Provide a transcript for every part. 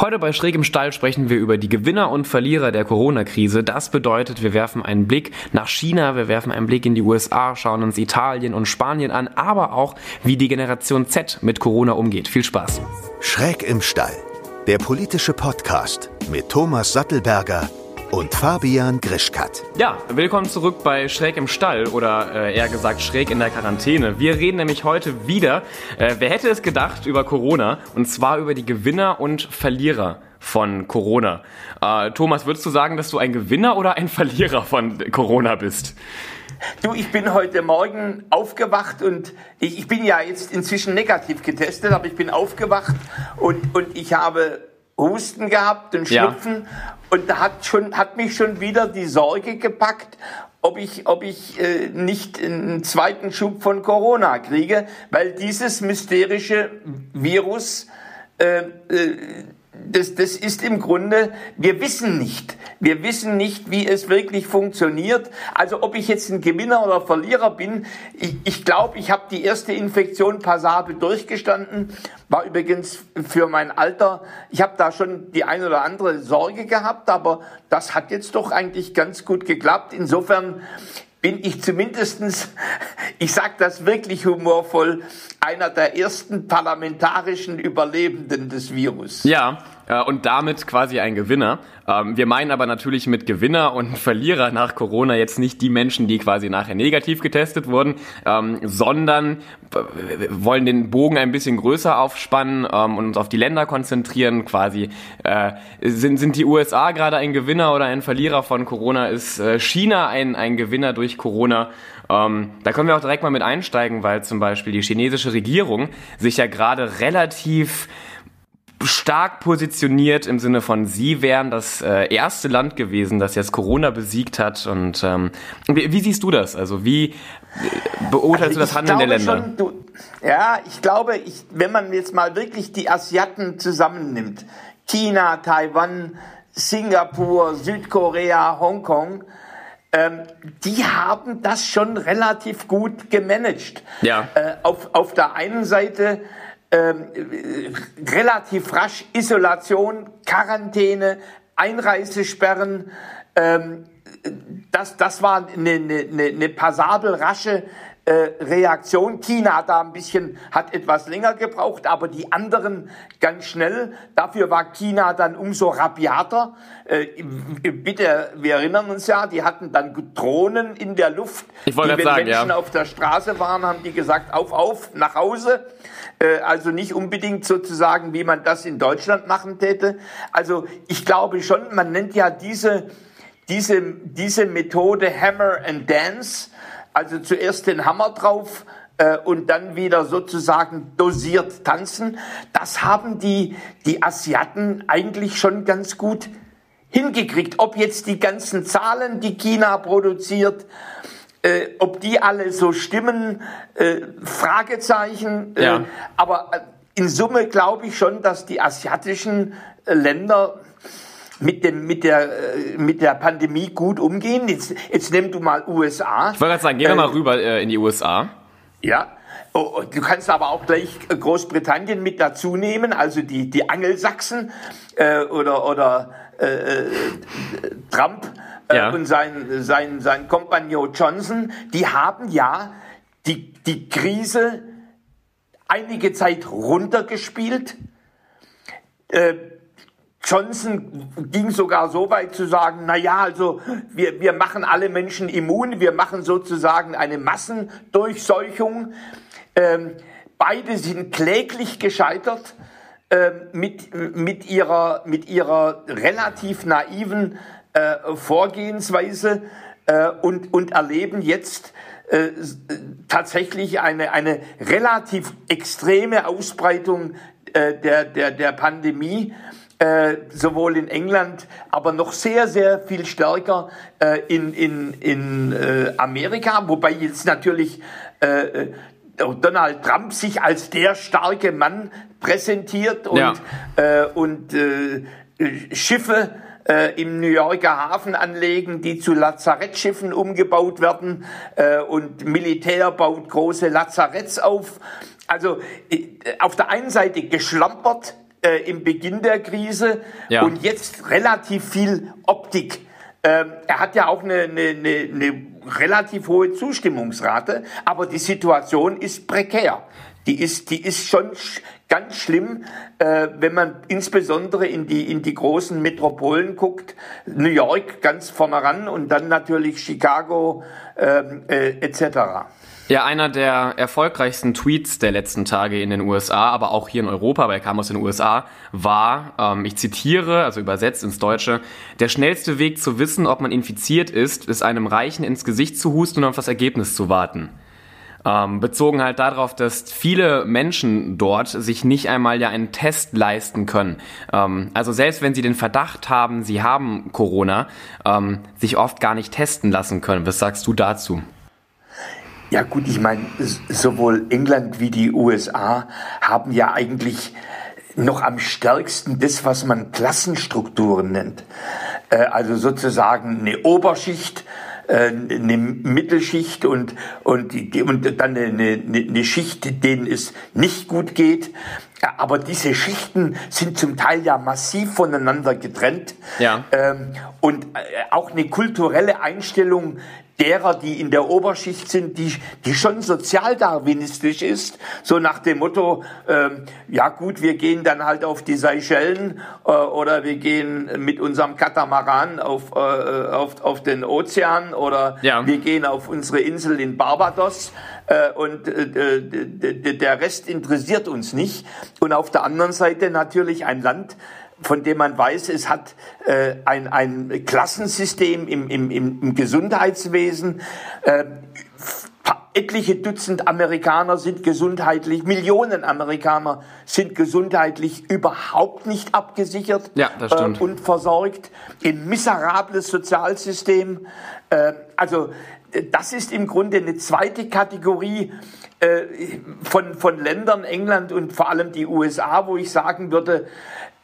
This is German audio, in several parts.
Heute bei Schräg im Stall sprechen wir über die Gewinner und Verlierer der Corona-Krise. Das bedeutet, wir werfen einen Blick nach China, wir werfen einen Blick in die USA, schauen uns Italien und Spanien an, aber auch, wie die Generation Z mit Corona umgeht. Viel Spaß. Schräg im Stall, der politische Podcast mit Thomas Sattelberger und Fabian Grischkat. Ja, willkommen zurück bei Schräg im Stall oder äh, eher gesagt Schräg in der Quarantäne. Wir reden nämlich heute wieder, äh, wer hätte es gedacht, über Corona und zwar über die Gewinner und Verlierer von Corona. Äh, Thomas, würdest du sagen, dass du ein Gewinner oder ein Verlierer von Corona bist? Du, ich bin heute Morgen aufgewacht und ich, ich bin ja jetzt inzwischen negativ getestet, aber ich bin aufgewacht und, und ich habe Husten gehabt und Schnupfen ja. und da hat schon hat mich schon wieder die Sorge gepackt, ob ich ob ich äh, nicht einen zweiten Schub von Corona kriege, weil dieses mysterische Virus äh, äh, das, das ist im Grunde, wir wissen nicht. Wir wissen nicht, wie es wirklich funktioniert. Also ob ich jetzt ein Gewinner oder Verlierer bin, ich, ich glaube, ich habe die erste Infektion passabel durchgestanden. War übrigens für mein Alter, ich habe da schon die ein oder andere Sorge gehabt, aber das hat jetzt doch eigentlich ganz gut geklappt. Insofern bin ich zumindestens, ich sage das wirklich humorvoll, einer der ersten parlamentarischen Überlebenden des Virus. Ja, äh, und damit quasi ein Gewinner. Ähm, wir meinen aber natürlich mit Gewinner und Verlierer nach Corona jetzt nicht die Menschen, die quasi nachher negativ getestet wurden, ähm, sondern wollen den Bogen ein bisschen größer aufspannen ähm, und uns auf die Länder konzentrieren. Quasi äh, sind, die USA gerade ein Gewinner oder ein Verlierer von Corona? Ist äh, China ein, ein Gewinner durch Corona? Ähm, da können wir auch direkt mal mit einsteigen, weil zum Beispiel die chinesische Regierung sich ja gerade relativ stark positioniert im Sinne von, sie wären das äh, erste Land gewesen, das jetzt Corona besiegt hat. Und ähm, wie, wie siehst du das? Also wie äh, beurteilst also du das Handeln der Länder? Schon, du, ja, ich glaube, ich, wenn man jetzt mal wirklich die Asiaten zusammennimmt, China, Taiwan, Singapur, Südkorea, Hongkong, ähm, die haben das schon relativ gut gemanagt. Ja. Äh, auf, auf der einen Seite ähm, relativ rasch Isolation, Quarantäne, Einreisesperren. Ähm, das, das war eine, eine, eine passabel rasche äh, Reaktion. China da ein bisschen, hat etwas länger gebraucht, aber die anderen ganz schnell. Dafür war China dann umso rabiater. Äh, bitte, wir erinnern uns ja, die hatten dann Drohnen in der Luft. Ich wollte die, wenn sagen, Menschen ja. auf der Straße waren, haben die gesagt, auf, auf, nach Hause. Äh, also nicht unbedingt sozusagen, wie man das in Deutschland machen täte. Also ich glaube schon, man nennt ja diese, diese, diese Methode Hammer and Dance. Also zuerst den Hammer drauf, äh, und dann wieder sozusagen dosiert tanzen. Das haben die, die Asiaten eigentlich schon ganz gut hingekriegt. Ob jetzt die ganzen Zahlen, die China produziert, äh, ob die alle so stimmen, äh, Fragezeichen. Äh, ja. Aber äh, in Summe glaube ich schon, dass die asiatischen äh, Länder mit, dem, mit, der, äh, mit der Pandemie gut umgehen. Jetzt, jetzt nimm du mal USA. Ich wollte gerade sagen, gehen wir mal rüber in die USA. Ja. Oh, oh, du kannst aber auch gleich Großbritannien mit dazu nehmen, also die, die Angelsachsen äh, oder, oder äh, Trump äh, ja. und sein, sein, sein Kompagnon Johnson, die haben ja die, die Krise einige Zeit runtergespielt. Äh, Johnson ging sogar so weit zu sagen, na ja, also wir, wir machen alle Menschen immun, wir machen sozusagen eine Massendurchseuchung. Ähm, beide sind kläglich gescheitert äh, mit, mit, ihrer, mit ihrer relativ naiven äh, Vorgehensweise äh, und, und erleben jetzt äh, tatsächlich eine, eine relativ extreme Ausbreitung äh, der, der, der Pandemie. Äh, sowohl in England, aber noch sehr, sehr viel stärker äh, in, in, in äh, Amerika, wobei jetzt natürlich äh, äh Donald Trump sich als der starke Mann präsentiert und, ja. äh, und äh, Schiffe äh, im New Yorker Hafen anlegen, die zu Lazarettschiffen umgebaut werden äh, und Militär baut große Lazaretts auf. Also äh, auf der einen Seite geschlampert äh, im Beginn der Krise ja. und jetzt relativ viel Optik. Ähm, er hat ja auch eine, eine, eine, eine relativ hohe Zustimmungsrate, aber die Situation ist prekär. Die ist, die ist schon ganz schlimm, äh, wenn man insbesondere in die, in die großen Metropolen guckt. New York ganz vorne ran und dann natürlich Chicago ähm, äh, etc. Ja, einer der erfolgreichsten Tweets der letzten Tage in den USA, aber auch hier in Europa, weil er kam aus den USA, war, ähm, ich zitiere, also übersetzt ins Deutsche, der schnellste Weg zu wissen, ob man infiziert ist, ist einem Reichen ins Gesicht zu husten und auf das Ergebnis zu warten. Ähm, bezogen halt darauf, dass viele Menschen dort sich nicht einmal ja einen Test leisten können. Ähm, also selbst wenn sie den Verdacht haben, sie haben Corona, ähm, sich oft gar nicht testen lassen können. Was sagst du dazu? Ja gut, ich meine, sowohl England wie die USA haben ja eigentlich noch am stärksten das, was man Klassenstrukturen nennt. Äh, also sozusagen eine Oberschicht, äh, eine Mittelschicht und, und, und dann eine, eine Schicht, denen es nicht gut geht. Aber diese Schichten sind zum Teil ja massiv voneinander getrennt. Ja. Ähm, und äh, auch eine kulturelle Einstellung derer, die in der Oberschicht sind, die, die schon sozialdarwinistisch ist, so nach dem Motto, ähm, ja gut, wir gehen dann halt auf die Seychellen äh, oder wir gehen mit unserem Katamaran auf, äh, auf, auf den Ozean oder ja. wir gehen auf unsere Insel in Barbados äh, und äh, der Rest interessiert uns nicht. Und auf der anderen Seite natürlich ein Land, von dem man weiß, es hat äh, ein, ein Klassensystem im, im, im Gesundheitswesen. Äh, etliche Dutzend Amerikaner sind gesundheitlich, Millionen Amerikaner sind gesundheitlich überhaupt nicht abgesichert ja. Äh, und versorgt. Ein miserables Sozialsystem. Äh, also das ist im Grunde eine zweite Kategorie äh, von, von Ländern, England und vor allem die USA, wo ich sagen würde,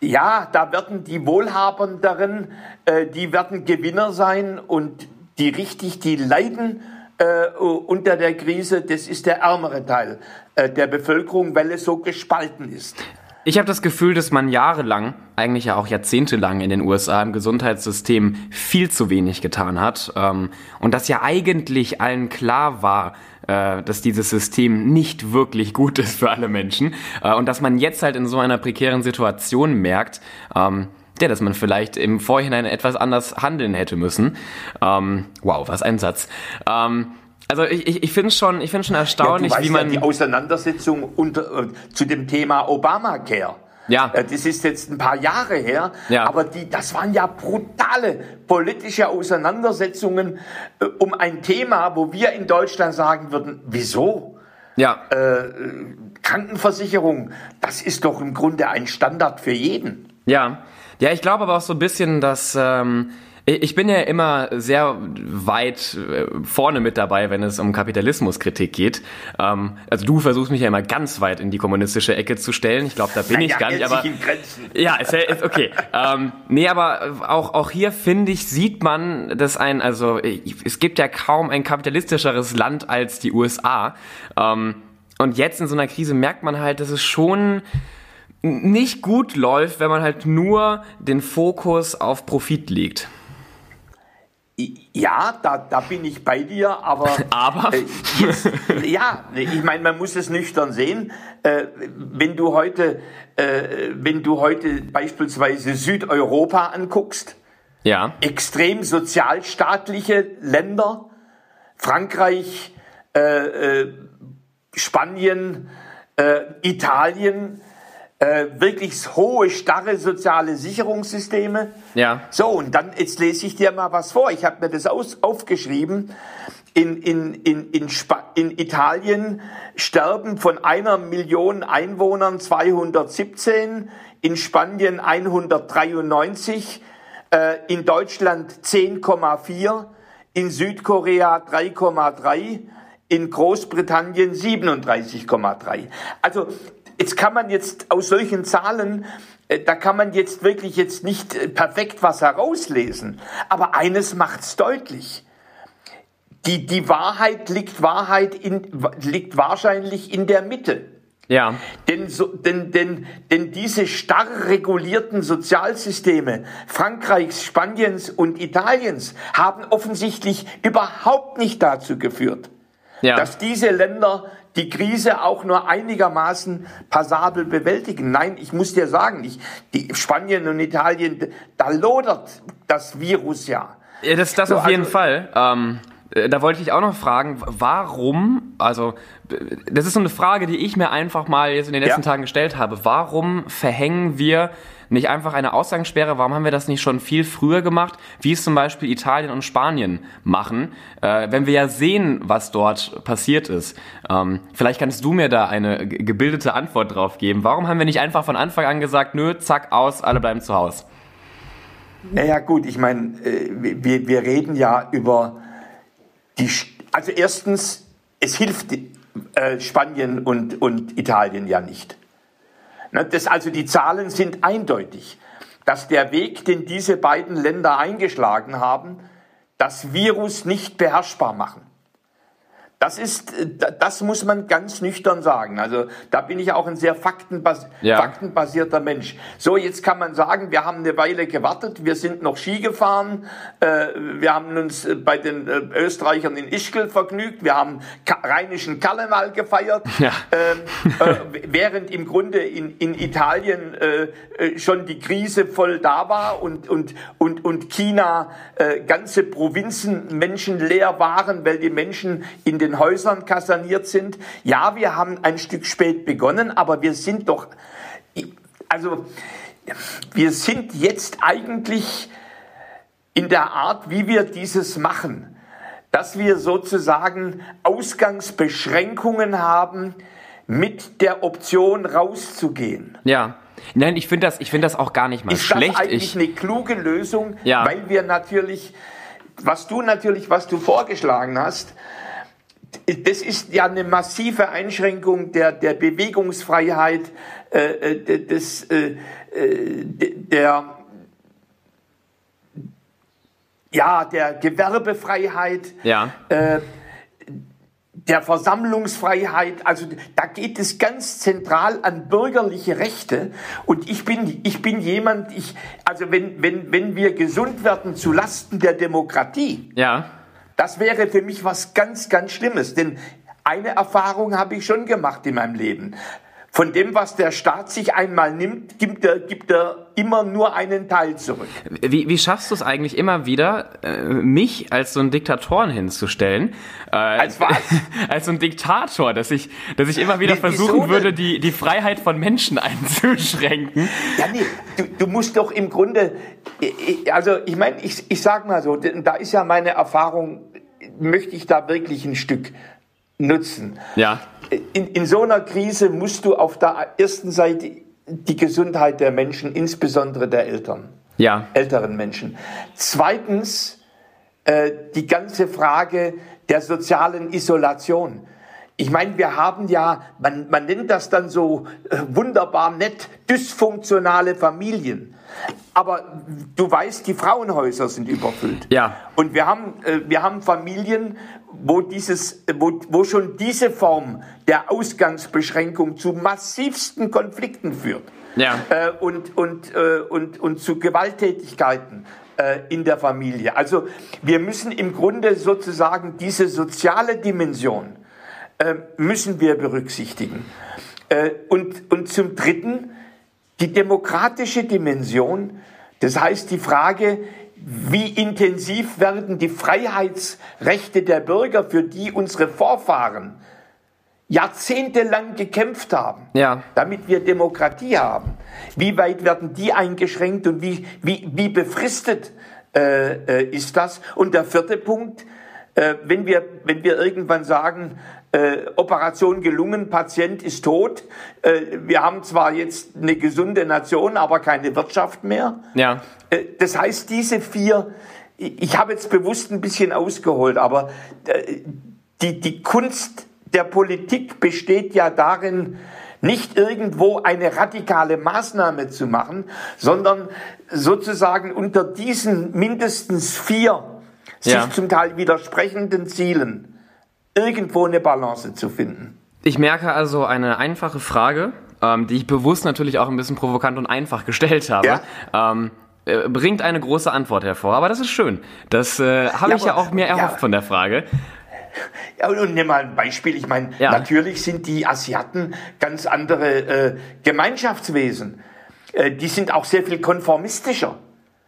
ja, da werden die Wohlhabenderen, äh, die werden Gewinner sein und die richtig, die leiden äh, unter der Krise, das ist der ärmere Teil äh, der Bevölkerung, weil es so gespalten ist. Ich habe das Gefühl, dass man jahrelang, eigentlich ja auch jahrzehntelang in den USA im Gesundheitssystem viel zu wenig getan hat ähm, und dass ja eigentlich allen klar war, äh, dass dieses System nicht wirklich gut ist für alle Menschen äh, und dass man jetzt halt in so einer prekären Situation merkt, ähm, ja, dass man vielleicht im Vorhinein etwas anders handeln hätte müssen. Ähm, wow, was ein Satz. Ähm, also ich, ich, ich finde schon, ich finde schon erstaunlich, ja, wie man ja die Auseinandersetzung unter, äh, zu dem Thema Obamacare. Ja. Äh, das ist jetzt ein paar Jahre her, ja. aber die, das waren ja brutale politische Auseinandersetzungen äh, um ein Thema, wo wir in Deutschland sagen würden, wieso? Ja. Äh, Krankenversicherung, das ist doch im Grunde ein Standard für jeden. Ja. Ja, ich glaube aber auch so ein bisschen, dass ähm, ich bin ja immer sehr weit äh, vorne mit dabei, wenn es um Kapitalismuskritik geht. Ähm, also du versuchst mich ja immer ganz weit in die kommunistische Ecke zu stellen. Ich glaube, da bin Na, ich ja, gar nicht. Aber ja, ist, ist okay. ähm, nee, aber auch auch hier finde ich sieht man, dass ein also es gibt ja kaum ein kapitalistischeres Land als die USA. Ähm, und jetzt in so einer Krise merkt man halt, dass es schon nicht gut läuft, wenn man halt nur den Fokus auf Profit legt. Ja, da, da bin ich bei dir, aber, aber? Äh, jetzt, ja, ich meine, man muss es nüchtern sehen. Äh, wenn du heute, äh, wenn du heute beispielsweise Südeuropa anguckst, ja. extrem sozialstaatliche Länder, Frankreich, äh, äh Spanien, äh, Italien, äh, wirklich hohe, starre soziale Sicherungssysteme. Ja. So, und dann, jetzt lese ich dir mal was vor. Ich habe mir das aus, aufgeschrieben. In, in, in, in, Sp in Italien sterben von einer Million Einwohnern 217, in Spanien 193, äh, in Deutschland 10,4, in Südkorea 3,3, in Großbritannien 37,3. Also Jetzt kann man jetzt aus solchen Zahlen, äh, da kann man jetzt wirklich jetzt nicht äh, perfekt was herauslesen. Aber eines macht's deutlich. Die, die Wahrheit liegt Wahrheit in, liegt wahrscheinlich in der Mitte. Ja. Denn, so, denn, denn, denn diese starr regulierten Sozialsysteme Frankreichs, Spaniens und Italiens haben offensichtlich überhaupt nicht dazu geführt, ja. dass diese Länder die Krise auch nur einigermaßen passabel bewältigen. Nein, ich muss dir sagen, ich, die Spanien und Italien, da lodert das Virus ja. ja das das so, auf jeden also, Fall. Ähm, äh, da wollte ich auch noch fragen, warum, also das ist so eine Frage, die ich mir einfach mal jetzt in den letzten ja. Tagen gestellt habe. Warum verhängen wir nicht einfach eine Ausgangssperre? Warum haben wir das nicht schon viel früher gemacht, wie es zum Beispiel Italien und Spanien machen, äh, wenn wir ja sehen, was dort passiert ist? Ähm, vielleicht kannst du mir da eine gebildete Antwort drauf geben. Warum haben wir nicht einfach von Anfang an gesagt, nö, zack, aus, alle bleiben zu Hause? Naja gut, ich meine, äh, wir, wir reden ja über die, also erstens, es hilft äh, Spanien und, und Italien ja nicht. Ne, das, also die Zahlen sind eindeutig, dass der Weg, den diese beiden Länder eingeschlagen haben, das Virus nicht beherrschbar machen. Das ist, äh, das muss man ganz nüchtern sagen. Also da bin ich auch ein sehr faktenbas ja. faktenbasierter Mensch. So, jetzt kann man sagen, wir haben eine Weile gewartet, wir sind noch Ski gefahren, äh, wir haben uns äh, bei den äh, Österreichern in Ischgl vergnügt, wir haben Ka rheinischen Karneval gefeiert, ja. ähm, äh, während im Grunde in, in Italien schon die Krise voll da war und, und, und, und China ganze Provinzen menschenleer waren, weil die Menschen in den den Häusern kaserniert sind. Ja, wir haben ein Stück spät begonnen, aber wir sind doch, also wir sind jetzt eigentlich in der Art, wie wir dieses machen, dass wir sozusagen Ausgangsbeschränkungen haben, mit der Option rauszugehen. Ja. Nein, ich finde das, ich das auch gar nicht mal ist schlecht. Ist das eigentlich ich, eine kluge Lösung, ja. weil wir natürlich, was du natürlich, was du vorgeschlagen hast, das ist ja eine massive Einschränkung der, der Bewegungsfreiheit, äh, äh des, äh, äh der, ja, der Gewerbefreiheit, ja. Äh, der Versammlungsfreiheit. Also da geht es ganz zentral an bürgerliche Rechte. Und ich bin, ich bin jemand, ich, also wenn, wenn, wenn wir gesund werden zu Lasten der Demokratie, ja das wäre für mich was ganz, ganz Schlimmes, denn eine Erfahrung habe ich schon gemacht in meinem Leben. Von dem, was der Staat sich einmal nimmt, gibt er, gibt er immer nur einen Teil zurück. Wie, wie schaffst du es eigentlich immer wieder, äh, mich als so einen Diktatoren hinzustellen? Äh, als was? als so ein Diktator, dass ich, dass ich immer wieder nee, versuchen würde, die, die Freiheit von Menschen einzuschränken. Ja, nee, du, du musst doch im Grunde, also ich meine, ich, ich sag mal so, da ist ja meine Erfahrung, möchte ich da wirklich ein Stück nutzen. Ja. In, in so einer Krise musst du auf der ersten Seite die Gesundheit der Menschen, insbesondere der Eltern, ja. älteren Menschen. Zweitens äh, die ganze Frage der sozialen Isolation. Ich meine, wir haben ja, man, man nennt das dann so äh, wunderbar nett, dysfunktionale Familien. Aber du weißt, die Frauenhäuser sind überfüllt. Ja. Und wir haben, äh, wir haben Familien, wo, dieses, wo, wo schon diese Form der Ausgangsbeschränkung zu massivsten Konflikten führt. Ja. Äh, und, und, äh, und, und zu Gewalttätigkeiten äh, in der Familie. Also wir müssen im Grunde sozusagen diese soziale Dimension äh, müssen wir berücksichtigen. Äh, und, und zum Dritten die demokratische Dimension, das heißt die Frage, wie intensiv werden die Freiheitsrechte der Bürger, für die unsere Vorfahren jahrzehntelang gekämpft haben, ja. damit wir Demokratie haben. Wie weit werden die eingeschränkt und wie, wie, wie befristet äh, äh ist das? Und der vierte Punkt, äh, wenn, wir, wenn wir irgendwann sagen, äh, Operation gelungen, Patient ist tot. Äh, wir haben zwar jetzt eine gesunde Nation, aber keine Wirtschaft mehr. Ja. Äh, das heißt, diese vier, ich habe jetzt bewusst ein bisschen ausgeholt, aber die, die Kunst der Politik besteht ja darin, nicht irgendwo eine radikale Maßnahme zu machen, sondern sozusagen unter diesen mindestens vier ja. sich zum Teil widersprechenden Zielen irgendwo eine Balance zu finden. Ich merke also eine einfache Frage, ähm, die ich bewusst natürlich auch ein bisschen provokant und einfach gestellt habe. Ja. Ähm, äh, bringt eine große Antwort hervor, aber das ist schön. Das äh, habe ja, ich ja auch mir erhofft ja. von der Frage. Ja, und nimm mal ein Beispiel. Ich meine, ja. natürlich sind die Asiaten ganz andere äh, Gemeinschaftswesen. Äh, die sind auch sehr viel konformistischer.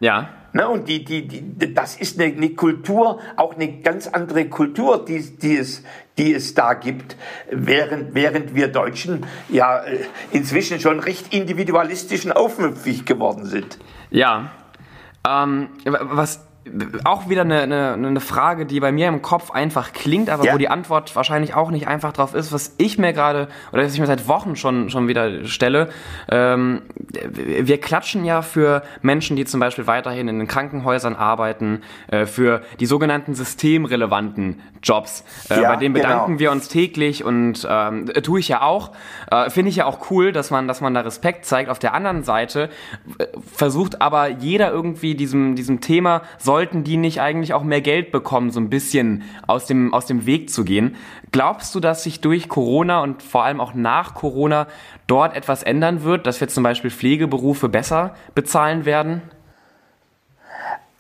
Ja. Ne, und die, die, die, das ist eine, eine Kultur, auch eine ganz andere Kultur, die, die, es, die es da gibt, während, während wir Deutschen ja äh, inzwischen schon recht individualistisch und aufmüpfig geworden sind. Ja. Ähm, was auch wieder eine, eine, eine Frage, die bei mir im Kopf einfach klingt, aber ja. wo die Antwort wahrscheinlich auch nicht einfach drauf ist, was ich mir gerade, oder was ich mir seit Wochen schon, schon wieder stelle. Ähm, wir klatschen ja für Menschen, die zum Beispiel weiterhin in den Krankenhäusern arbeiten, äh, für die sogenannten systemrelevanten Jobs. Äh, ja, bei denen bedanken genau. wir uns täglich und ähm, tue ich ja auch. Äh, Finde ich ja auch cool, dass man, dass man da Respekt zeigt. Auf der anderen Seite äh, versucht aber jeder irgendwie diesem, diesem Thema soll sollten die nicht eigentlich auch mehr Geld bekommen, so ein bisschen aus dem, aus dem Weg zu gehen? Glaubst du, dass sich durch Corona und vor allem auch nach Corona dort etwas ändern wird, dass wir zum Beispiel Pflegeberufe besser bezahlen werden?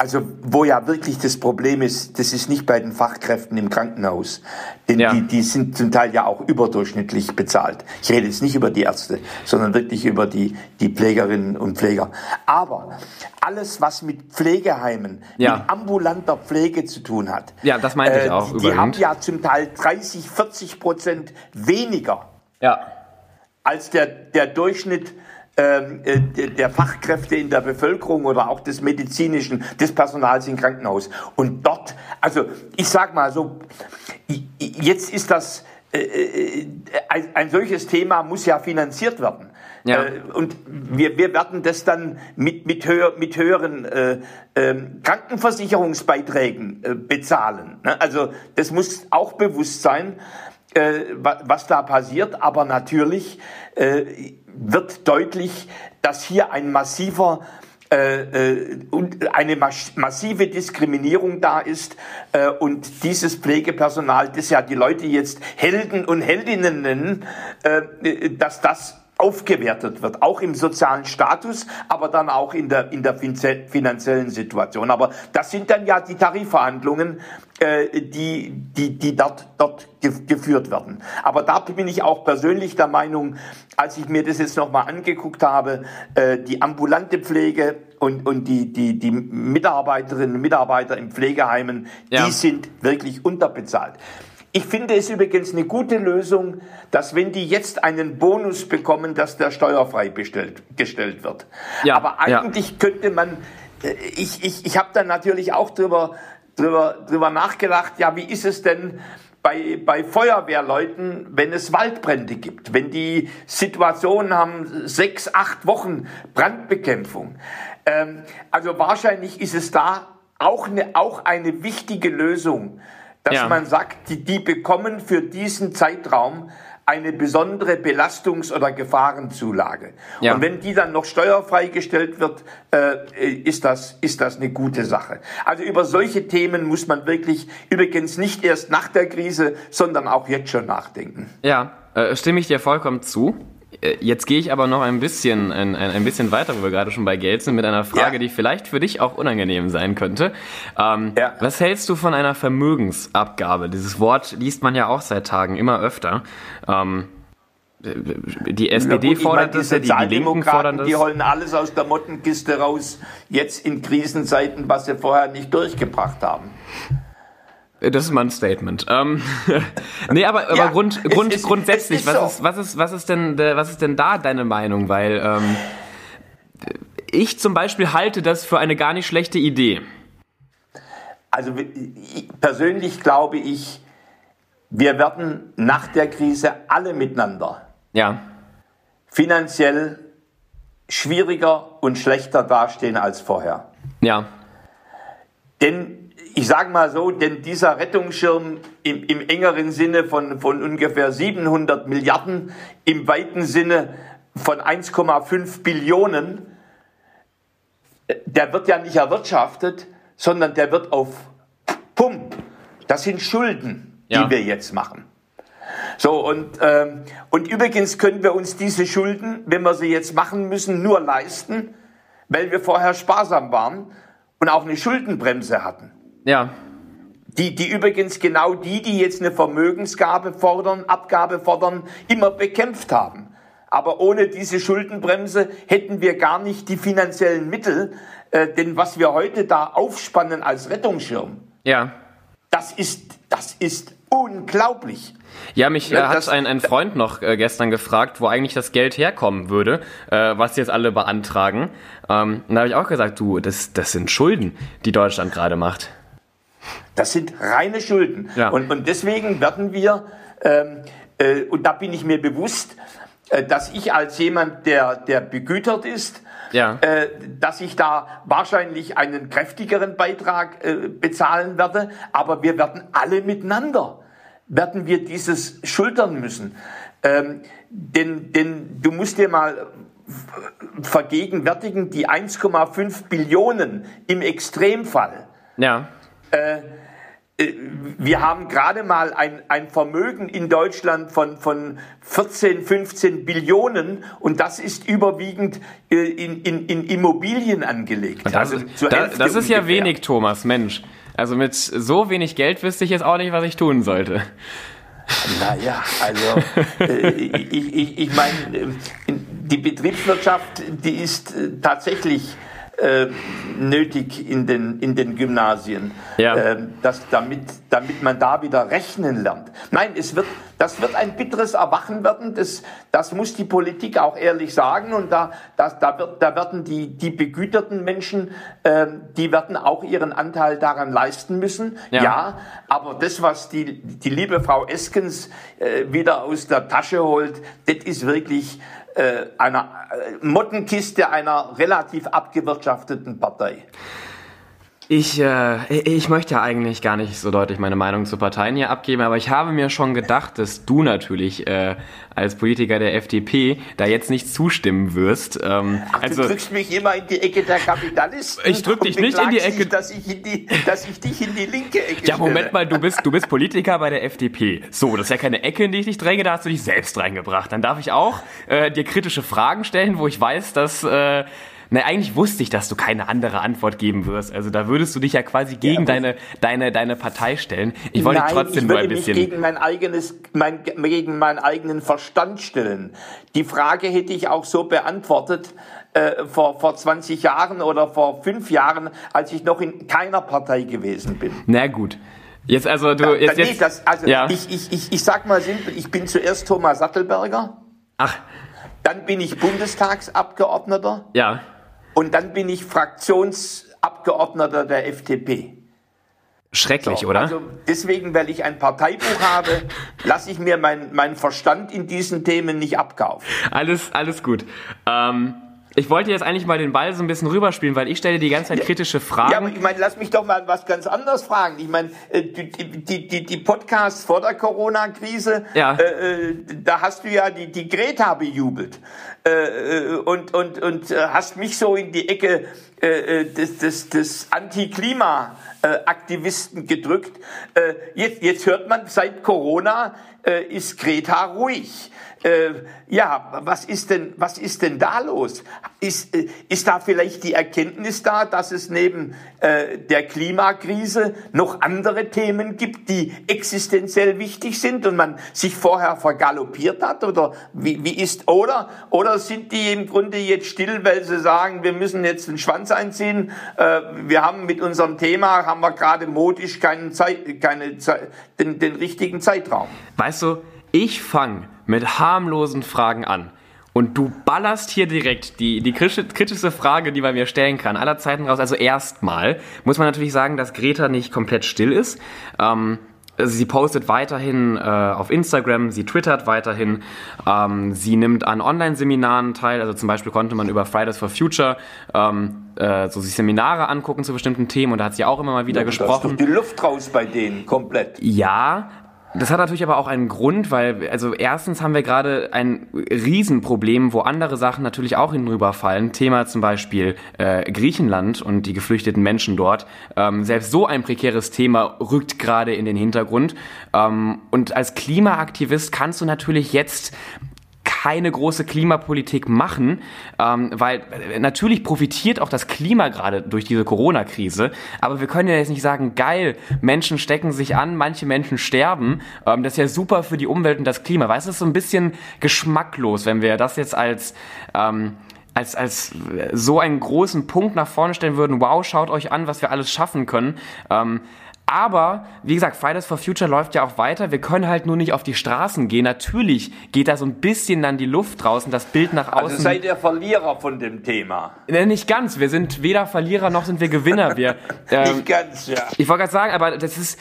Also wo ja wirklich das Problem ist, das ist nicht bei den Fachkräften im Krankenhaus. Denn ja. die, die sind zum Teil ja auch überdurchschnittlich bezahlt. Ich rede jetzt nicht über die Ärzte, sondern wirklich über die, die Pflegerinnen und Pfleger. Aber alles, was mit Pflegeheimen, ja. mit ambulanter Pflege zu tun hat. Ja, das meinte ich äh, auch. Die, die haben ja zum Teil 30, 40 Prozent weniger. Ja. Als der, der Durchschnitt der Fachkräfte in der Bevölkerung oder auch des medizinischen, des Personals im Krankenhaus. Und dort, also ich sag mal so, jetzt ist das, äh, äh, ein, solches Thema muss ja finanziert werden. Ja. Und wir, wir werden das dann mit, mit, höher, mit höheren äh, äh, Krankenversicherungsbeiträgen äh, bezahlen. Ne? Also das muss auch bewusst sein, äh, was da passiert. Aber natürlich äh, wird deutlich, dass hier ein massiver äh, äh, und eine massive Diskriminierung da ist äh, und dieses Pflegepersonal, das ja die Leute jetzt Helden und Heldinnen nennen, dass das aufgewertet wird, auch im sozialen Status, aber dann auch in der, in der finanziellen Situation. Aber das sind dann ja die Tarifverhandlungen, äh, die, die, die dort, dort geführt werden. Aber da bin ich auch persönlich der Meinung, als ich mir das jetzt nochmal angeguckt habe, äh, die ambulante Pflege und, und die, die, die Mitarbeiterinnen und Mitarbeiter in Pflegeheimen, ja. die sind wirklich unterbezahlt. Ich finde es übrigens eine gute Lösung, dass wenn die jetzt einen Bonus bekommen, dass der steuerfrei bestellt, gestellt wird. Ja, Aber eigentlich ja. könnte man, äh, ich, ich, ich habe dann natürlich auch drüber, drüber, drüber nachgedacht, ja, wie ist es denn, bei, bei Feuerwehrleuten, wenn es Waldbrände gibt, wenn die Situationen haben, sechs, acht Wochen Brandbekämpfung. Ähm, also wahrscheinlich ist es da auch eine, auch eine wichtige Lösung, dass ja. man sagt, die, die bekommen für diesen Zeitraum eine besondere Belastungs- oder Gefahrenzulage. Ja. Und wenn die dann noch steuerfrei gestellt wird, äh, ist, das, ist das eine gute Sache. Also über solche Themen muss man wirklich übrigens nicht erst nach der Krise, sondern auch jetzt schon nachdenken. Ja, äh, stimme ich dir vollkommen zu. Äh, jetzt gehe ich aber noch ein bisschen, ein, ein bisschen weiter, wo wir gerade schon bei Geld sind, mit einer Frage, ja. die vielleicht für dich auch unangenehm sein könnte. Ähm, ja. Was hältst du von einer Vermögensabgabe? Dieses Wort liest man ja auch seit Tagen immer öfter. Ähm, die SPD gut, fordert das, die, die Linken fordern das. Die holen alles aus der Mottenkiste raus, jetzt in Krisenzeiten, was sie vorher nicht durchgebracht haben. Das ist mal ein Statement. Ähm, nee, aber, aber ja, Grund, Grund, ist, grundsätzlich, ist was, ist, was, ist, was, ist denn, was ist denn da deine Meinung? Weil ähm, ich zum Beispiel halte das für eine gar nicht schlechte Idee. Also persönlich glaube ich, wir werden nach der Krise alle miteinander ja. finanziell schwieriger und schlechter dastehen als vorher. Ja. Denn ich sage mal so, denn dieser Rettungsschirm im, im engeren Sinne von, von ungefähr 700 Milliarden, im weiten Sinne von 1,5 Billionen, der wird ja nicht erwirtschaftet, sondern der wird auf Pump. Das sind Schulden, die ja. wir jetzt machen. So, und, ähm, und übrigens können wir uns diese Schulden, wenn wir sie jetzt machen müssen, nur leisten, weil wir vorher sparsam waren und auch eine Schuldenbremse hatten. Ja. Die, die übrigens genau die, die jetzt eine Vermögensgabe fordern, Abgabe fordern, immer bekämpft haben. Aber ohne diese Schuldenbremse hätten wir gar nicht die finanziellen Mittel, äh, denn was wir heute da aufspannen als Rettungsschirm, ja. das ist, das ist unglaublich. Ja, mich äh, hat ein, ein Freund noch äh, gestern gefragt, wo eigentlich das Geld herkommen würde, äh, was jetzt alle beantragen. Ähm, und da habe ich auch gesagt, du, das, das sind Schulden, die Deutschland gerade macht. Das sind reine Schulden. Ja. Und, und deswegen werden wir, ähm, äh, und da bin ich mir bewusst, äh, dass ich als jemand, der, der begütert ist, ja. äh, dass ich da wahrscheinlich einen kräftigeren Beitrag äh, bezahlen werde, aber wir werden alle miteinander, werden wir dieses schultern müssen. Ähm, denn, denn du musst dir mal vergegenwärtigen, die 1,5 Billionen im Extremfall. Ja. Äh, äh, wir haben gerade mal ein, ein Vermögen in Deutschland von, von 14, 15 Billionen und das ist überwiegend äh, in, in, in Immobilien angelegt. Das, also da, das ist ja wenig, Thomas, Mensch. Also mit so wenig Geld wüsste ich jetzt auch nicht, was ich tun sollte. Naja, also äh, ich, ich, ich meine, die Betriebswirtschaft, die ist tatsächlich äh, nötig in den, in den Gymnasien, ja. äh, dass, damit, damit man da wieder rechnen lernt. Nein, es wird, das wird ein bitteres Erwachen werden, das, das muss die Politik auch ehrlich sagen und da, das, da, wird, da werden die, die begüterten Menschen, äh, die werden auch ihren Anteil daran leisten müssen. Ja, ja aber das, was die, die liebe Frau Eskens äh, wieder aus der Tasche holt, das ist wirklich äh, einer äh, Mottenkiste einer relativ abgewirtschafteten Partei. Ich, äh, ich möchte ja eigentlich gar nicht so deutlich meine Meinung zu Parteien hier abgeben, aber ich habe mir schon gedacht, dass du natürlich äh, als Politiker der FDP da jetzt nicht zustimmen wirst. Ähm, Ach, also, du drückst mich immer in die Ecke der Kapitalisten. Ich drück dich nicht in die Ecke. Dich, dass, ich in die, dass ich dich in die linke Ecke Ja, Moment mal, du bist, du bist Politiker bei der FDP. So, das ist ja keine Ecke, in die ich dich dränge, da hast du dich selbst reingebracht. Dann darf ich auch äh, dir kritische Fragen stellen, wo ich weiß, dass... Äh, na, eigentlich wusste ich, dass du keine andere Antwort geben wirst. Also da würdest du dich ja quasi gegen ja, deine, deine, deine Partei stellen. Ich wollte Nein, trotzdem ich nur ein bisschen. Mich gegen mein eigenes, mein, gegen meinen eigenen Verstand stellen. Die Frage hätte ich auch so beantwortet, äh, vor, vor 20 Jahren oder vor fünf Jahren, als ich noch in keiner Partei gewesen bin. Na gut. Jetzt also du jetzt, nee, das, also ja. ich, ich, ich, ich sag mal simpel, ich bin zuerst Thomas Sattelberger. Ach. Dann bin ich Bundestagsabgeordneter. Ja. Und dann bin ich Fraktionsabgeordneter der FDP. Schrecklich, so, oder? Also deswegen, weil ich ein Parteibuch habe, lasse ich mir meinen mein Verstand in diesen Themen nicht abkaufen. Alles, alles gut. Ähm, ich wollte jetzt eigentlich mal den Ball so ein bisschen rüberspielen, weil ich stelle die ganze Zeit kritische Fragen. Ja, aber ich meine, lass mich doch mal was ganz anderes fragen. Ich meine, äh, die, die, die, die Podcasts vor der Corona-Krise, ja. äh, äh da hast du ja die, die Greta bejubelt äh, äh, und, und, und hast mich so in die Ecke äh, des, des, des Anti-Klima-Aktivisten gedrückt. Äh, jetzt, jetzt hört man, seit Corona ist Greta ruhig äh, ja, was ist denn, was ist denn da los? Ist, äh, ist da vielleicht die Erkenntnis da, dass es neben äh, der Klimakrise noch andere Themen gibt, die existenziell wichtig sind und man sich vorher vergaloppiert hat? Oder wie, wie ist, oder, oder sind die im Grunde jetzt still, weil sie sagen, wir müssen jetzt den Schwanz einziehen, äh, wir haben mit unserem Thema, haben wir gerade modisch keinen Zeit, keine Zeit, den, den richtigen Zeitraum? Weißt du, ich fange mit harmlosen Fragen an. Und du ballerst hier direkt die, die kritischste Frage, die man mir stellen kann, aller Zeiten raus. Also erstmal muss man natürlich sagen, dass Greta nicht komplett still ist. Ähm, sie postet weiterhin äh, auf Instagram, sie twittert weiterhin, ähm, sie nimmt an Online-Seminaren teil, also zum Beispiel konnte man über Fridays for Future ähm, äh, so sich Seminare angucken zu bestimmten Themen und da hat sie auch immer mal wieder ja, gesprochen. Da ist doch die Luft raus bei denen, komplett. Ja, Das hat natürlich aber auch einen Grund, weil, also erstens haben wir gerade ein Riesenproblem, wo andere Sachen natürlich auch hinüberfallen. Thema zum Beispiel äh, Griechenland und die geflüchteten Menschen dort. Ähm, selbst so ein prekäres Thema rückt gerade in den Hintergrund. Ähm, und als Klimaaktivist kannst du natürlich jetzt keine große Klimapolitik machen, ähm, weil äh, natürlich profitiert auch das Klima gerade durch diese Corona-Krise, aber wir können ja jetzt nicht sagen, geil, Menschen stecken sich an, manche Menschen sterben, ähm, das ist ja super für die Umwelt und das Klima. Weißt du, es ist so ein bisschen geschmacklos, wenn wir das jetzt als ähm, als, als so einen großen Punkt nach vorne stellen würden, wow, schaut euch an, was wir alles schaffen können. Ähm, aber, wie gesagt, Fridays for Future läuft ja auch weiter. Wir können halt nur nicht auf die Straßen gehen. Natürlich geht da so ein bisschen dann die Luft draußen, das Bild nach also außen. Also seid ihr Verlierer von dem Thema? Nee, nicht ganz. Wir sind weder Verlierer noch sind wir Gewinner. Wir, ähm, nicht ganz, ja. Ich wollte gerade sagen, aber das ist,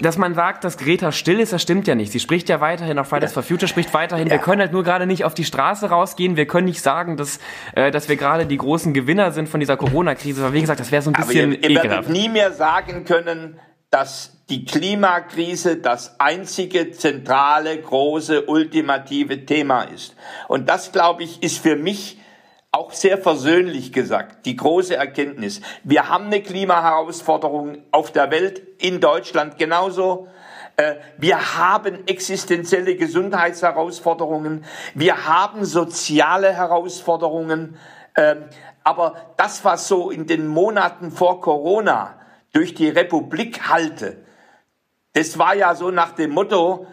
dass man sagt, dass Greta still ist, das stimmt ja nicht. Sie spricht ja weiterhin, auch Fridays for Future spricht weiterhin. Ja. Wir können halt nur gerade nicht auf die Straße rausgehen. Wir können nicht sagen, dass, äh, dass wir gerade die großen Gewinner sind von dieser Corona-Krise. Aber wie gesagt, das wäre so ein bisschen Aber ihr, ihr werdet nie mehr sagen können, dass die Klimakrise das einzige zentrale, große, ultimative Thema ist. Und das, glaube ich, ist für mich auch sehr versöhnlich gesagt, die große Erkenntnis. Wir haben eine Klimaherausforderung auf der Welt, in Deutschland genauso. Äh, wir haben existenzielle Gesundheitsherausforderungen. Wir haben soziale Herausforderungen. Ähm, aber das, was so in den Monaten vor Corona durch die Republik halte, das war ja so nach dem Motto,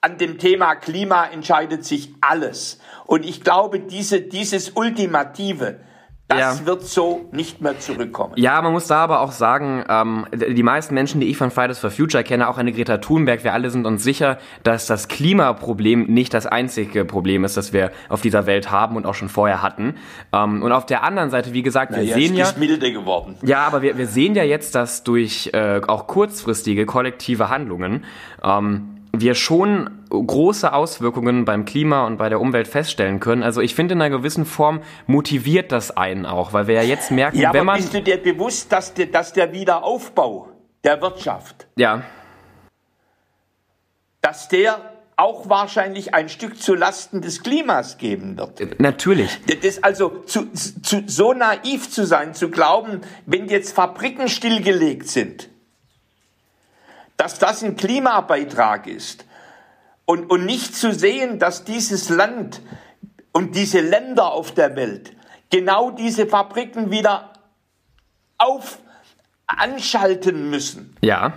an dem Thema Klima entscheidet sich alles. Und ich glaube, diese, dieses Ultimative, das ja. wird so nicht mehr zurückkommen. Ja, man muss da aber auch sagen, ähm, die meisten Menschen, die ich von Fridays for Future kenne, auch eine Greta Thunberg, wir alle sind uns sicher, dass das Klimaproblem nicht das einzige Problem ist, das wir auf dieser Welt haben und auch schon vorher hatten. Ähm, und auf der anderen Seite, wie gesagt, wir Na, sehen ja... Ist milde geworden. Ja, aber wir, wir sehen ja jetzt, dass durch äh, auch kurzfristige kollektive Handlungen ähm, wir schon große Auswirkungen beim Klima und bei der Umwelt feststellen können. Also ich finde in einer gewissen Form motiviert das einen auch, weil wir ja jetzt merken, ja, wenn man... bist du dir bewusst, dass der, dass der Wiederaufbau der Wirtschaft... Ja. Dass der auch wahrscheinlich ein Stück zu Lasten des Klimas geben wird. Natürlich. Das also zu, zu, so naiv zu sein, zu glauben, wenn jetzt Fabriken stillgelegt sind, dass das ein Klimabeitrag ist und, und nicht zu sehen, dass dieses Land und diese Länder auf der Welt genau diese Fabriken wieder auf anschalten müssen. Ja.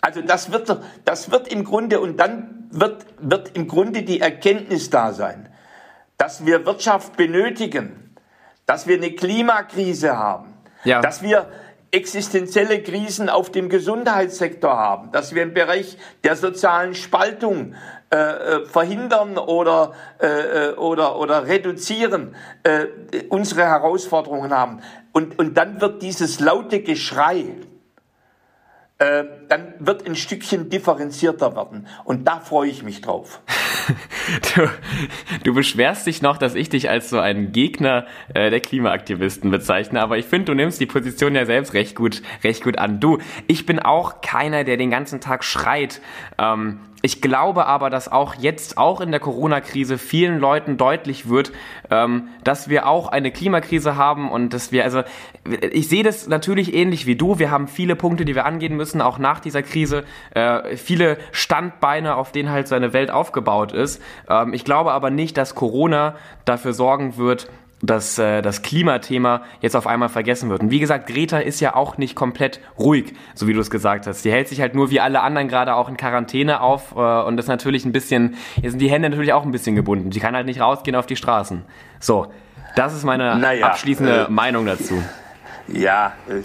Also das wird, das wird im Grunde, und dann wird, wird im Grunde die Erkenntnis da sein, dass wir Wirtschaft benötigen, dass wir eine Klimakrise haben, ja. dass wir existenzielle Krisen auf dem Gesundheitssektor haben, dass wir im Bereich der sozialen Spaltung äh, äh verhindern oder, äh, äh, oder, oder reduzieren, äh, unsere Herausforderungen haben. Und, und dann wird dieses laute Geschrei, äh, dann wird ein Stückchen differenzierter werden. Und da freue ich mich drauf. du, du, beschwerst dich noch, dass ich dich als so einen Gegner äh, der Klimaaktivisten bezeichne, aber ich finde, du nimmst die Position ja selbst recht gut, recht gut an. Du, ich bin auch keiner, der den ganzen Tag schreit. Ähm, ich glaube aber, dass auch jetzt, auch in der Corona-Krise, vielen Leuten deutlich wird, ähm, dass wir auch eine Klimakrise haben und dass wir, also ich sehe das natürlich ähnlich wie du. Wir haben viele Punkte, die wir angehen müssen, auch nach dieser Krise. Äh, viele Standbeine, auf denen halt so eine Welt aufgebaut ist. Ähm, ich glaube aber nicht, dass Corona dafür sorgen wird, dass äh, das Klimathema jetzt auf einmal vergessen wird. Und wie gesagt, Greta ist ja auch nicht komplett ruhig, so wie du es gesagt hast. Sie hält sich halt nur wie alle anderen gerade auch in Quarantäne auf äh, und ist natürlich ein bisschen, hier sind die Hände natürlich auch ein bisschen gebunden. Sie kann halt nicht rausgehen auf die Straßen. So, das ist meine naja, abschließende äh, Meinung dazu. Ja, äh,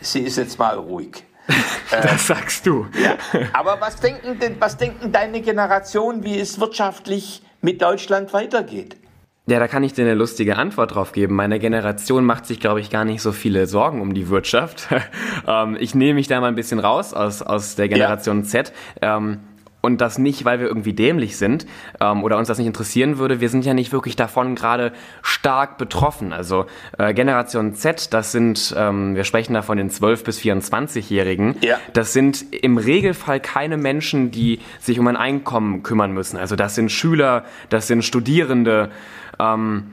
sie ist jetzt mal ruhig. das sagst du. Ja. Aber was denken denn, was denken deine Generation, wie es wirtschaftlich mit Deutschland weitergeht? Ja, da kann ich dir eine lustige Antwort drauf geben. Meine Generation macht sich, glaube ich, gar nicht so viele Sorgen um die Wirtschaft. ähm, ich nehme mich da mal ein bisschen raus aus, aus der Generation ja. Z. Ähm, und das nicht, weil wir irgendwie dämlich sind ähm, oder uns das nicht interessieren würde. Wir sind ja nicht wirklich davon gerade stark betroffen. Also äh, Generation Z, das sind, ähm, wir sprechen da von den 12- bis 24-Jährigen, ja. das sind im Regelfall keine Menschen, die sich um ein Einkommen kümmern müssen. Also das sind Schüler, das sind Studierende. Ähm,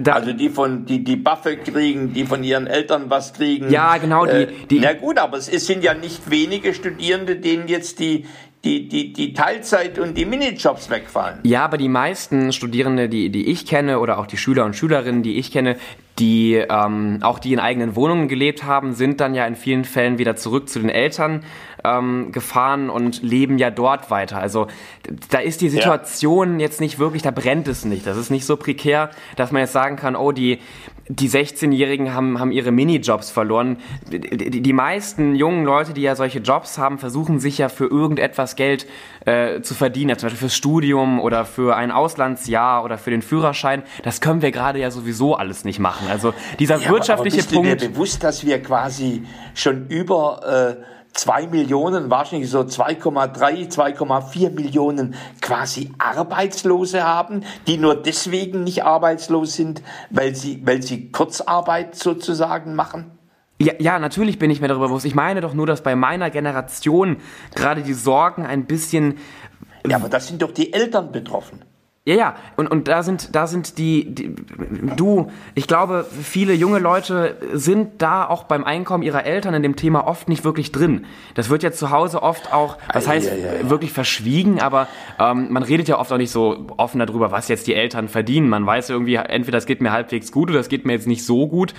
da, also die von die die Buffe kriegen, die von ihren Eltern was kriegen. Ja, genau. Die, äh, die, na gut, aber es sind ja nicht wenige Studierende, denen jetzt die die, die, die Teilzeit und die Minijobs wegfallen. Ja, aber die meisten Studierende, die, die ich kenne oder auch die Schüler und Schülerinnen, die ich kenne, die ähm, auch die in eigenen Wohnungen gelebt haben, sind dann ja in vielen Fällen wieder zurück zu den Eltern ähm, gefahren und leben ja dort weiter. Also da ist die Situation ja. jetzt nicht wirklich, da brennt es nicht. Das ist nicht so prekär, dass man jetzt sagen kann, oh, die, die 16-Jährigen haben, haben ihre Minijobs verloren. Die, die, meisten jungen Leute, die ja solche Jobs haben, versuchen sich ja für irgendetwas Geld äh, zu verdienen, zum Beispiel fürs Studium oder für ein Auslandsjahr oder für den Führerschein. Das können wir gerade ja sowieso alles nicht machen. Also dieser ja, wirtschaftliche aber bist Punkt. Dir bewusst, dass wir quasi schon über äh, zwei Millionen, wahrscheinlich so 2,3, 2,4 Millionen quasi Arbeitslose haben, die nur deswegen nicht arbeitslos sind, weil sie, weil sie Kurzarbeit sozusagen machen? Ja, ja, natürlich bin ich mir darüber bewusst. Ich meine doch nur, dass bei meiner Generation gerade die Sorgen ein bisschen. Ja, aber das sind doch die Eltern betroffen. Ja, ja, und, und da sind, da sind die, die, du, ich glaube, viele junge Leute sind da auch beim Einkommen ihrer Eltern in dem Thema oft nicht wirklich drin. Das wird ja zu Hause oft auch, was heißt ja, ja, ja. wirklich verschwiegen, aber ähm, man redet ja oft auch nicht so offen darüber, was jetzt die Eltern verdienen. Man weiß irgendwie, entweder das geht mir halbwegs gut oder das geht mir jetzt nicht so gut.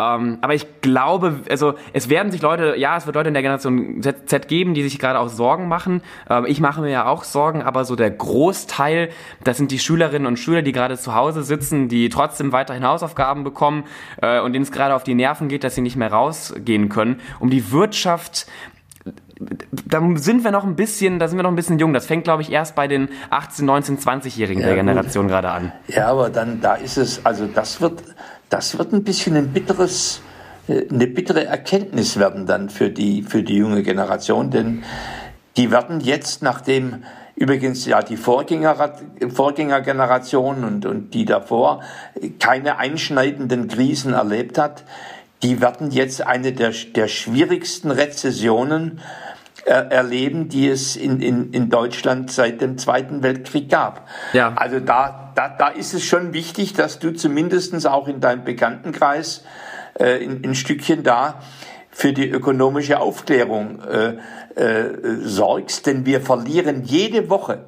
Ähm, aber ich glaube, also es werden sich Leute, ja, es wird Leute in der Generation Z, Z geben, die sich gerade auch Sorgen machen. Ähm, ich mache mir ja auch Sorgen, aber so der Großteil, das sind die Schülerinnen und Schüler, die gerade zu Hause sitzen, die trotzdem weiterhin Hausaufgaben bekommen äh, und denen es gerade auf die Nerven geht, dass sie nicht mehr rausgehen können. Um die Wirtschaft da sind wir noch ein bisschen, da sind wir noch ein bisschen jung. Das fängt, glaube ich, erst bei den 18, 19, 20-Jährigen ja, der Generation gut. gerade an. Ja, aber dann, da ist es, also das wird, das wird ein bisschen ein bitteres, äh, eine bittere Erkenntnis werden dann für die, für die junge Generation, denn die werden jetzt, nachdem übrigens ja die Vorgänger, Vorgängergeneration und, und die davor keine einschneidenden Krisen erlebt hat, die werden jetzt eine der, der schwierigsten Rezessionen äh, erleben, die es in, in, in Deutschland seit dem Zweiten Weltkrieg gab. Ja. Also da, da, da ist es schon wichtig, dass du zumindestens auch in deinem Bekanntenkreis äh, in, ein Stückchen da für die ökonomische Aufklärung äh, äh, sorgst, denn wir verlieren jede Woche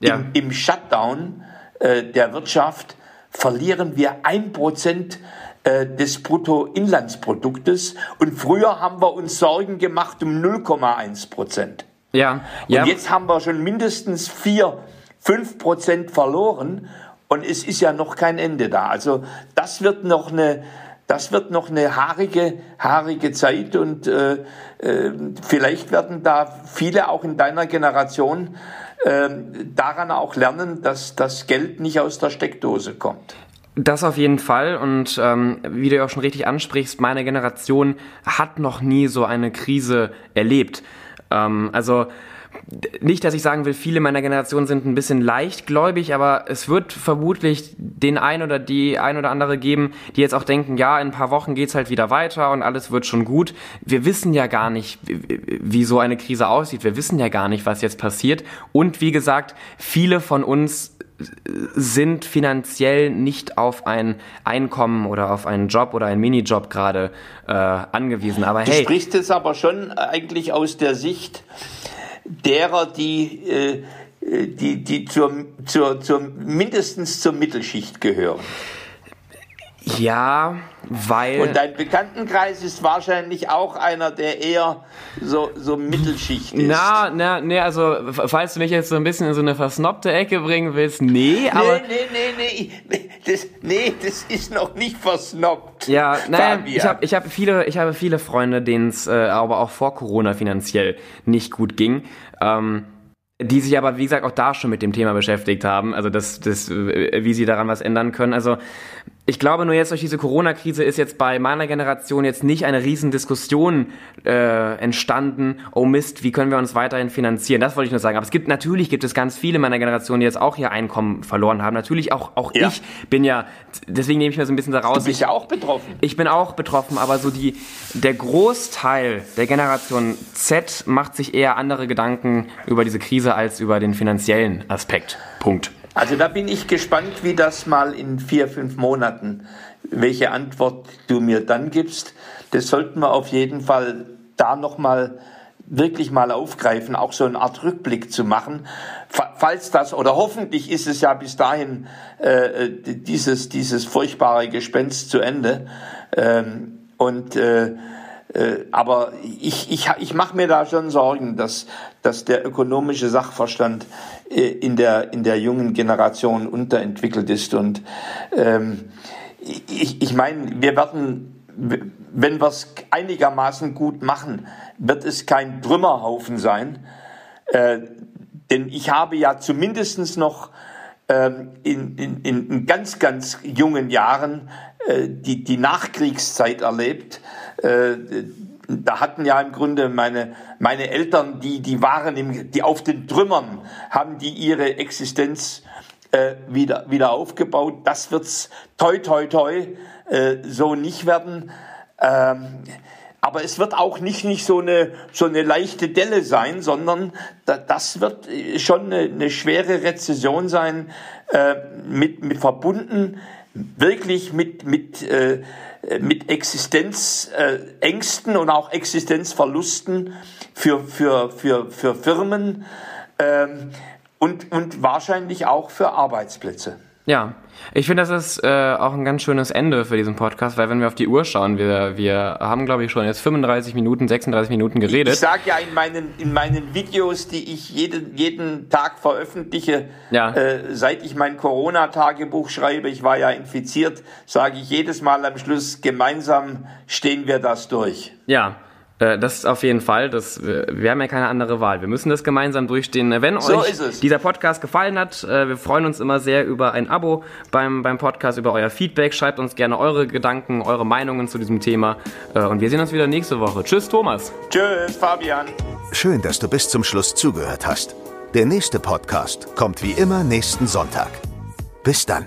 ja. im, im Shutdown äh, der Wirtschaft verlieren wir ein Prozent äh, des Bruttoinlandsproduktes und früher haben wir uns Sorgen gemacht um 0,1 Prozent. Ja, ja. Und jetzt haben wir schon mindestens vier, fünf Prozent verloren und es ist ja noch kein Ende da. Also das wird noch eine, das wird noch eine haarige, haarige Zeit und äh, äh, vielleicht werden da viele auch in deiner Generation äh, daran auch lernen, dass das Geld nicht aus der Steckdose kommt. Das auf jeden Fall und ähm, wie du auch schon richtig ansprichst, meine Generation hat noch nie so eine Krise erlebt. Ähm, also nicht, dass ich sagen will, viele meiner Generation sind ein bisschen leichtgläubig, aber es wird vermutlich den ein oder die ein oder andere geben, die jetzt auch denken, ja, in ein paar Wochen geht's halt wieder weiter und alles wird schon gut. Wir wissen ja gar nicht, wie so eine Krise aussieht. Wir wissen ja gar nicht, was jetzt passiert. Und wie gesagt, viele von uns sind finanziell nicht auf ein Einkommen oder auf einen Job oder einen Minijob gerade äh, angewiesen. Aber hey. Du sprichst es aber schon eigentlich aus der Sicht derer, die, äh, die, die zur, zur, zur, mindestens zur Mittelschicht gehören. Ja, weil. Und dein Bekanntenkreis ist wahrscheinlich auch einer, der eher so, so Mittelschicht ist. Na, na, nee, also, falls du mich jetzt so ein bisschen in so eine versnobte Ecke bringen willst, nee, aber. Nee, nee, nee, nee. Das, nee, das ist noch nicht versnobbt. Ja, nein, ich habe ich hab viele, ich habe viele Freunde, denen es äh, aber auch vor Corona finanziell nicht gut ging. Ähm, die sich aber, wie gesagt, auch da schon mit dem Thema beschäftigt haben, also das, das, wie sie daran was ändern können. Also Ich glaube nur jetzt durch diese Corona-Krise ist jetzt bei meiner Generation jetzt nicht eine riesen Diskussion äh, entstanden, oh Mist, wie können wir uns weiterhin finanzieren? Das wollte ich nur sagen. Aber es gibt natürlich gibt es ganz viele meiner Generation, die jetzt auch ihr Einkommen verloren haben. Natürlich auch auch ja. ich bin ja deswegen nehme ich mir so ein bisschen daraus. Du bist ja auch betroffen. Ich bin auch betroffen, aber so die der Großteil der Generation Z macht sich eher andere Gedanken über diese Krise als über den finanziellen Aspekt. Punkt. Also da bin ich gespannt, wie das mal in vier, fünf Monaten, welche Antwort du mir dann gibst. Das sollten wir auf jeden Fall da nochmal wirklich mal aufgreifen, auch so eine Art Rückblick zu machen. Falls das, oder hoffentlich ist es ja bis dahin äh, dieses, dieses furchtbare Gespenst zu Ende. Ähm, und äh, aber ich, ich, ich mache mir da schon Sorgen, dass, dass der ökonomische Sachverstand äh, in, der, in der jungen Generation unterentwickelt ist. Und ähm, ich, ich meine, wir werden, wenn wir es einigermaßen gut machen, wird es kein Trümmerhaufen sein. Äh, denn ich habe ja zumindest noch ähm, in, in, in ganz, ganz jungen Jahren äh, die, die Nachkriegszeit erlebt äh, da hatten ja im Grunde meine, meine Eltern, die, die waren im, die auf den Trümmern, haben die ihre Existenz äh, wieder, wieder aufgebaut. Das wird's toi, toi, toi äh, so nicht werden. Ähm, aber es wird auch nicht, nicht so, eine, so eine leichte Delle sein, sondern da, das wird schon eine, eine schwere Rezession sein, äh, mit, mit verbunden, wirklich mit, mit äh, äh, mit Existenzängsten und auch Existenzverlusten für, für, für, für Firmen ähm, und, und wahrscheinlich auch für Arbeitsplätze. Ja, ich finde, das ist äh, auch ein ganz schönes Ende für diesen Podcast, weil wenn wir auf die Uhr schauen, wir, wir haben, glaube ich, schon jetzt 35 Minuten, 36 Minuten geredet. Ich sage ja in meinen, in meinen Videos, die ich jeden, jeden Tag veröffentliche, ja. äh, seit ich mein Corona-Tagebuch schreibe, ich war ja infiziert, sage ich jedes Mal am Schluss, gemeinsam stehen wir das durch. Ja, das ist auf jeden Fall. Das, wir haben ja keine andere Wahl. Wir müssen das gemeinsam durchstehen. Wenn so euch dieser Podcast gefallen hat, äh, wir freuen uns immer sehr über ein Abo beim, beim Podcast, über euer Feedback. Schreibt uns gerne eure Gedanken, eure Meinungen zu diesem Thema. Äh, und wir sehen uns wieder nächste Woche. Tschüss, Thomas. Tschüss, Fabian. Schön, dass du bis zum Schluss zugehört hast. Der nächste Podcast kommt wie immer nächsten Sonntag. Bis dann.